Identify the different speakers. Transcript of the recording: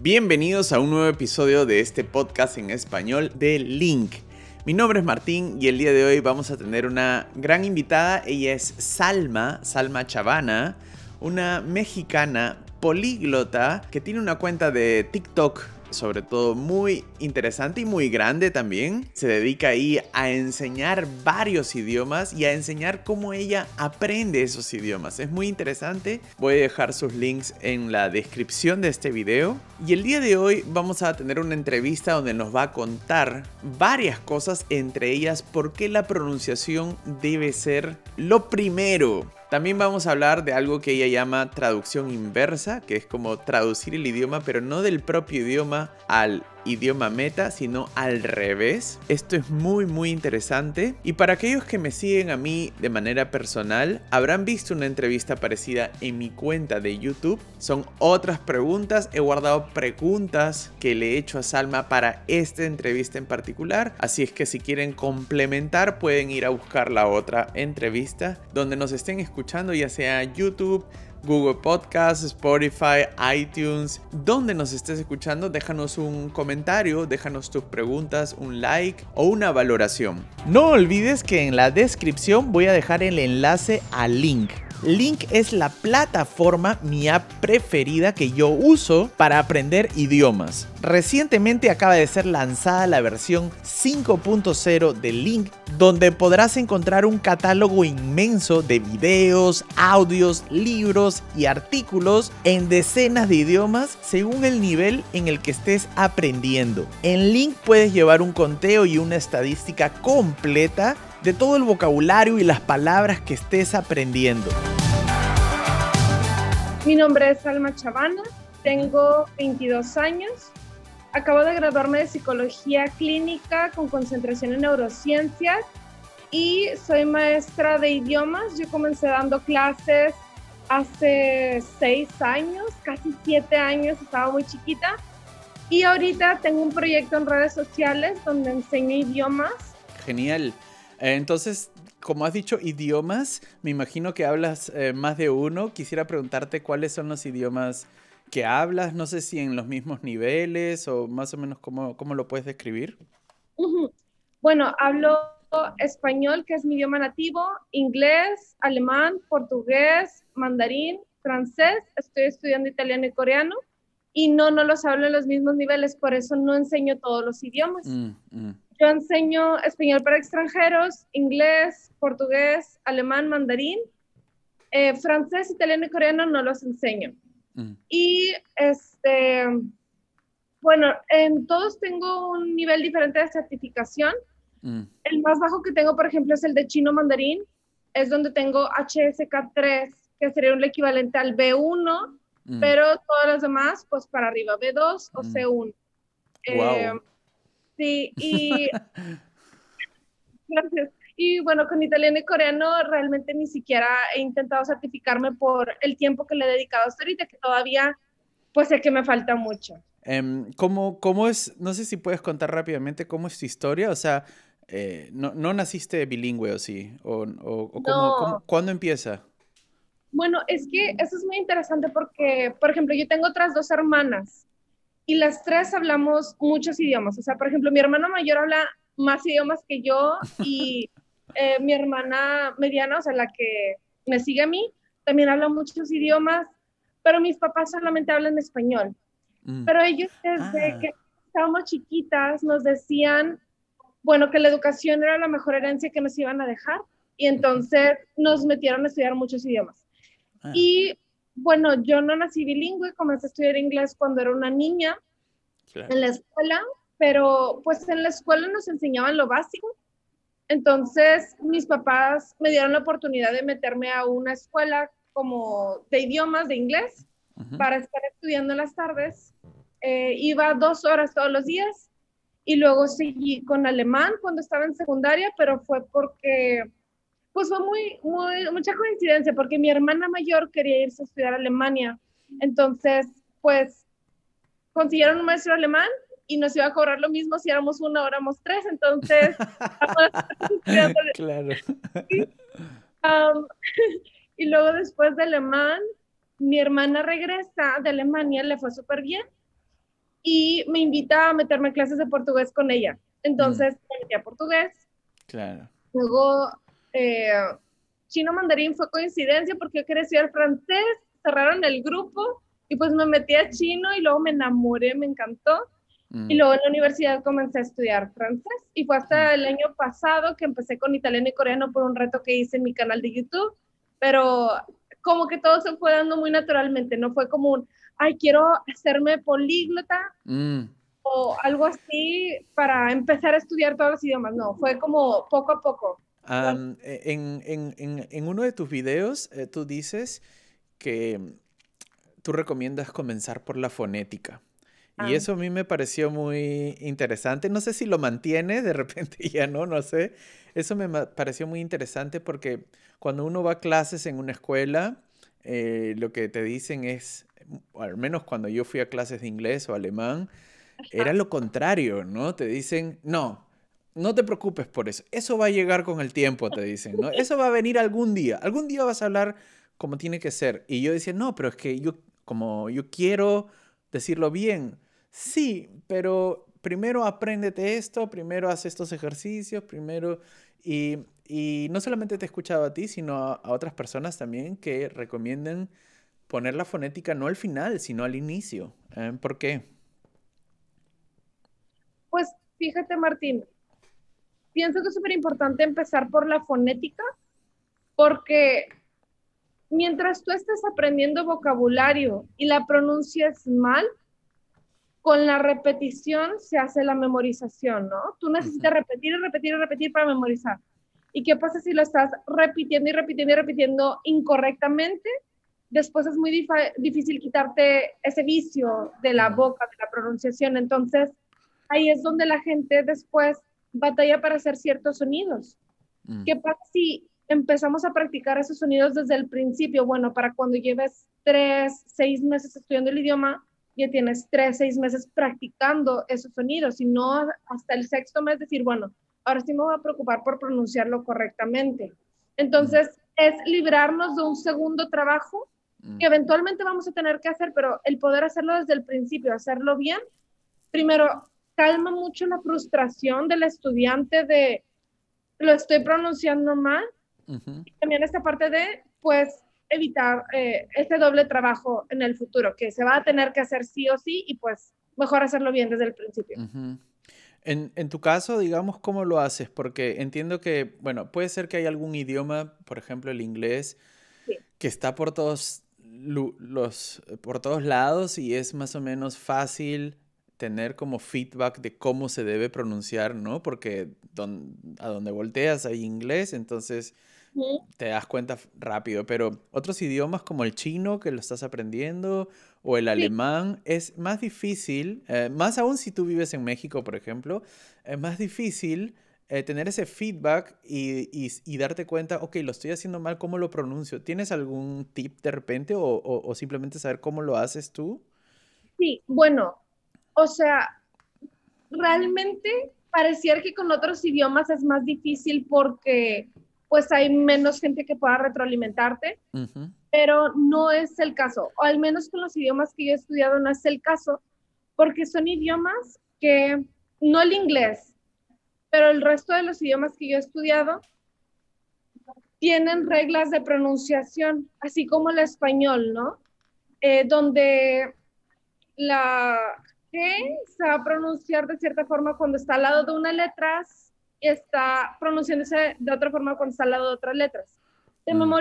Speaker 1: Bienvenidos a un nuevo episodio de este podcast en español de Link. Mi nombre es Martín y el día de hoy vamos a tener una gran invitada. Ella es Salma, Salma Chavana, una mexicana políglota que tiene una cuenta de TikTok sobre todo muy interesante y muy grande también. Se dedica ahí a enseñar varios idiomas y a enseñar cómo ella aprende esos idiomas. Es muy interesante. Voy a dejar sus links en la descripción de este video. Y el día de hoy vamos a tener una entrevista donde nos va a contar varias cosas, entre ellas por qué la pronunciación debe ser lo primero también vamos a hablar de algo que ella llama traducción inversa, que es como traducir el idioma, pero no del propio idioma al idioma meta, sino al revés. Esto es muy muy interesante. Y para aquellos que me siguen a mí de manera personal, habrán visto una entrevista parecida en mi cuenta de YouTube. Son otras preguntas. He guardado preguntas que le he hecho a Salma para esta entrevista en particular. Así es que si quieren complementar, pueden ir a buscar la otra entrevista donde nos estén escuchando, ya sea YouTube, Google Podcasts, Spotify, iTunes, donde nos estés escuchando, déjanos un comentario, déjanos tus preguntas, un like o una valoración. No olvides que en la descripción voy a dejar el enlace al link Link es la plataforma, mi app preferida que yo uso para aprender idiomas. Recientemente acaba de ser lanzada la versión 5.0 de Link, donde podrás encontrar un catálogo inmenso de videos, audios, libros y artículos en decenas de idiomas según el nivel en el que estés aprendiendo. En Link puedes llevar un conteo y una estadística completa de todo el vocabulario y las palabras que estés aprendiendo.
Speaker 2: Mi nombre es Alma Chavana, tengo 22 años, acabo de graduarme de psicología clínica con concentración en neurociencias y soy maestra de idiomas. Yo comencé dando clases hace 6 años, casi 7 años, estaba muy chiquita. Y ahorita tengo un proyecto en redes sociales donde enseño idiomas.
Speaker 1: Genial. Entonces, como has dicho, idiomas, me imagino que hablas eh, más de uno. Quisiera preguntarte cuáles son los idiomas que hablas, no sé si en los mismos niveles o más o menos cómo, cómo lo puedes describir.
Speaker 2: Bueno, hablo español, que es mi idioma nativo, inglés, alemán, portugués, mandarín, francés, estoy estudiando italiano y coreano y no, no los hablo en los mismos niveles, por eso no enseño todos los idiomas. Mm, mm. Yo enseño español para extranjeros, inglés, portugués, alemán, mandarín. Eh, francés, italiano y coreano no los enseño. Mm. Y este, bueno, en todos tengo un nivel diferente de certificación. Mm. El más bajo que tengo, por ejemplo, es el de chino mandarín. Es donde tengo HSK3, que sería un equivalente al B1, mm. pero todas las demás, pues para arriba, B2 o C1. Eh, Sí, y gracias. Y bueno, con italiano y coreano realmente ni siquiera he intentado certificarme por el tiempo que le he dedicado hasta ahorita, que todavía pues sé que me falta mucho.
Speaker 1: Em, ¿cómo, ¿Cómo es, no sé si puedes contar rápidamente cómo es tu historia? O sea, eh, no, no, naciste bilingüe o sí? ¿O, o, cuándo empieza?
Speaker 2: Bueno, es que eso es muy interesante porque, por ejemplo, yo tengo otras dos hermanas y las tres hablamos muchos idiomas. O sea, por ejemplo, mi hermana mayor habla más idiomas que yo y eh, mi hermana mediana, o sea, la que me sigue a mí, también habla muchos idiomas, pero mis papás solamente hablan español. Mm. Pero ellos desde ah. que estábamos chiquitas nos decían, bueno, que la educación era la mejor herencia que nos iban a dejar y entonces nos metieron a estudiar muchos idiomas. Ah. Y bueno, yo no nací bilingüe, comencé a estudiar inglés cuando era una niña en la escuela, pero pues en la escuela nos enseñaban lo básico. Entonces mis papás me dieron la oportunidad de meterme a una escuela como de idiomas, de inglés, para estar estudiando en las tardes. Eh, iba dos horas todos los días y luego seguí con alemán cuando estaba en secundaria, pero fue porque pues fue muy, muy, mucha coincidencia porque mi hermana mayor quería irse a estudiar a Alemania. Entonces, pues consiguieron un maestro alemán y nos iba a cobrar lo mismo si éramos uno o éramos tres. Entonces, claro. y luego después de alemán, mi hermana regresa de Alemania, le fue súper bien. y me invita a meterme en clases de portugués con ella. Entonces, mm. me metí a portugués.
Speaker 1: Claro.
Speaker 2: Luego, eh, chino mandarín fue coincidencia porque yo quería estudiar francés, cerraron el grupo y pues me metí a chino y luego me enamoré, me encantó. Y mm. luego en la universidad comencé a estudiar francés y fue hasta mm. el año pasado que empecé con italiano y coreano por un reto que hice en mi canal de YouTube, pero como que todo se fue dando muy naturalmente, no fue como un, ay, quiero hacerme políglota mm. o algo así para empezar a estudiar todos los idiomas, no, fue como poco a poco.
Speaker 1: E, en, en, en, en, uno de tus videos eh, tú dices que tú recomiendas comenzar por la fonética. Y ah. eso a mí me pareció muy interesante. No sé si lo mantiene, de repente ya no, no sé. Eso me pareció muy interesante porque cuando uno va a clases en una escuela, eh, lo que te dicen es, al menos cuando yo fui a clases de inglés o alemán, era lo contrario, ¿no? Te dicen, no, no te preocupes por eso. Eso va a llegar con el tiempo, te dicen, ¿no? Eso va a venir algún día. Algún día vas a hablar como tiene que ser. Y yo decía, no, pero es que yo, como yo quiero decirlo bien Sí, pero primero apréndete esto, primero haz estos ejercicios, primero... Y, y no solamente te he escuchado a ti, sino a, otras personas también que recomienden poner la fonética no al final, sino al inicio. ¿eh? ¿Por qué?
Speaker 2: Pues fíjate, Martín, pienso que es súper importante empezar por la fonética, porque mientras tú estés aprendiendo vocabulario y la pronuncias mal, con la repetición se hace la memorización, ¿no? Tú necesitas repetir y repetir y repetir para memorizar. ¿Y qué pasa si lo estás repitiendo y repitiendo y repitiendo incorrectamente? Después es muy difícil quitarte ese vicio de la boca, de la pronunciación. Entonces, ahí es donde la gente después batalla para hacer ciertos sonidos. Mm. ¿Qué pasa si empezamos a practicar esos sonidos desde el principio? Bueno, para cuando lleves tres, seis meses estudiando el idioma, ya tienes tres, seis meses practicando esos sonidos, y no hasta el sexto mes decir, bueno, ahora sí me voy a preocupar por pronunciarlo correctamente. Entonces, es librarnos de un segundo trabajo que eventualmente vamos a tener que hacer, pero el poder hacerlo desde el principio, hacerlo bien, primero, calma mucho la frustración del estudiante de lo estoy pronunciando mal. Y también esta parte de, pues, evitar eh, este doble trabajo en el futuro, que se va a tener que hacer sí o sí y pues mejor hacerlo bien desde el principio.
Speaker 1: en, en, tu caso, digamos, ¿cómo lo haces? Porque entiendo que, bueno, puede ser que hay algún idioma, por ejemplo el inglés, que está por todos, los, por todos lados y es más o menos fácil tener como feedback de cómo se debe pronunciar, ¿no? Porque a donde volteas hay inglés, entonces te das cuenta rápido, pero otros idiomas como el chino que lo estás aprendiendo o el alemán es más difícil, eh, más aún si tú vives en México, por ejemplo, es más difícil eh, tener ese feedback y, y, darte cuenta, ok, lo estoy haciendo mal, ¿cómo lo pronuncio? ¿Tienes algún tip de repente o, o, o simplemente saber cómo lo haces tú?
Speaker 2: Sí, bueno, o sea, realmente pareciera que con otros idiomas es más difícil porque pues hay menos gente que pueda retroalimentarte, pero no es el caso, o al menos con los idiomas que yo he estudiado no es el caso, porque son idiomas que, no el inglés, pero el resto de los idiomas que yo he estudiado tienen reglas de pronunciación, así como el español, ¿no? Eh, donde la G se va a pronunciar de cierta forma cuando está al lado de una letra, está pronunciándose de otra forma cuando está al lado de otras letras. De mm.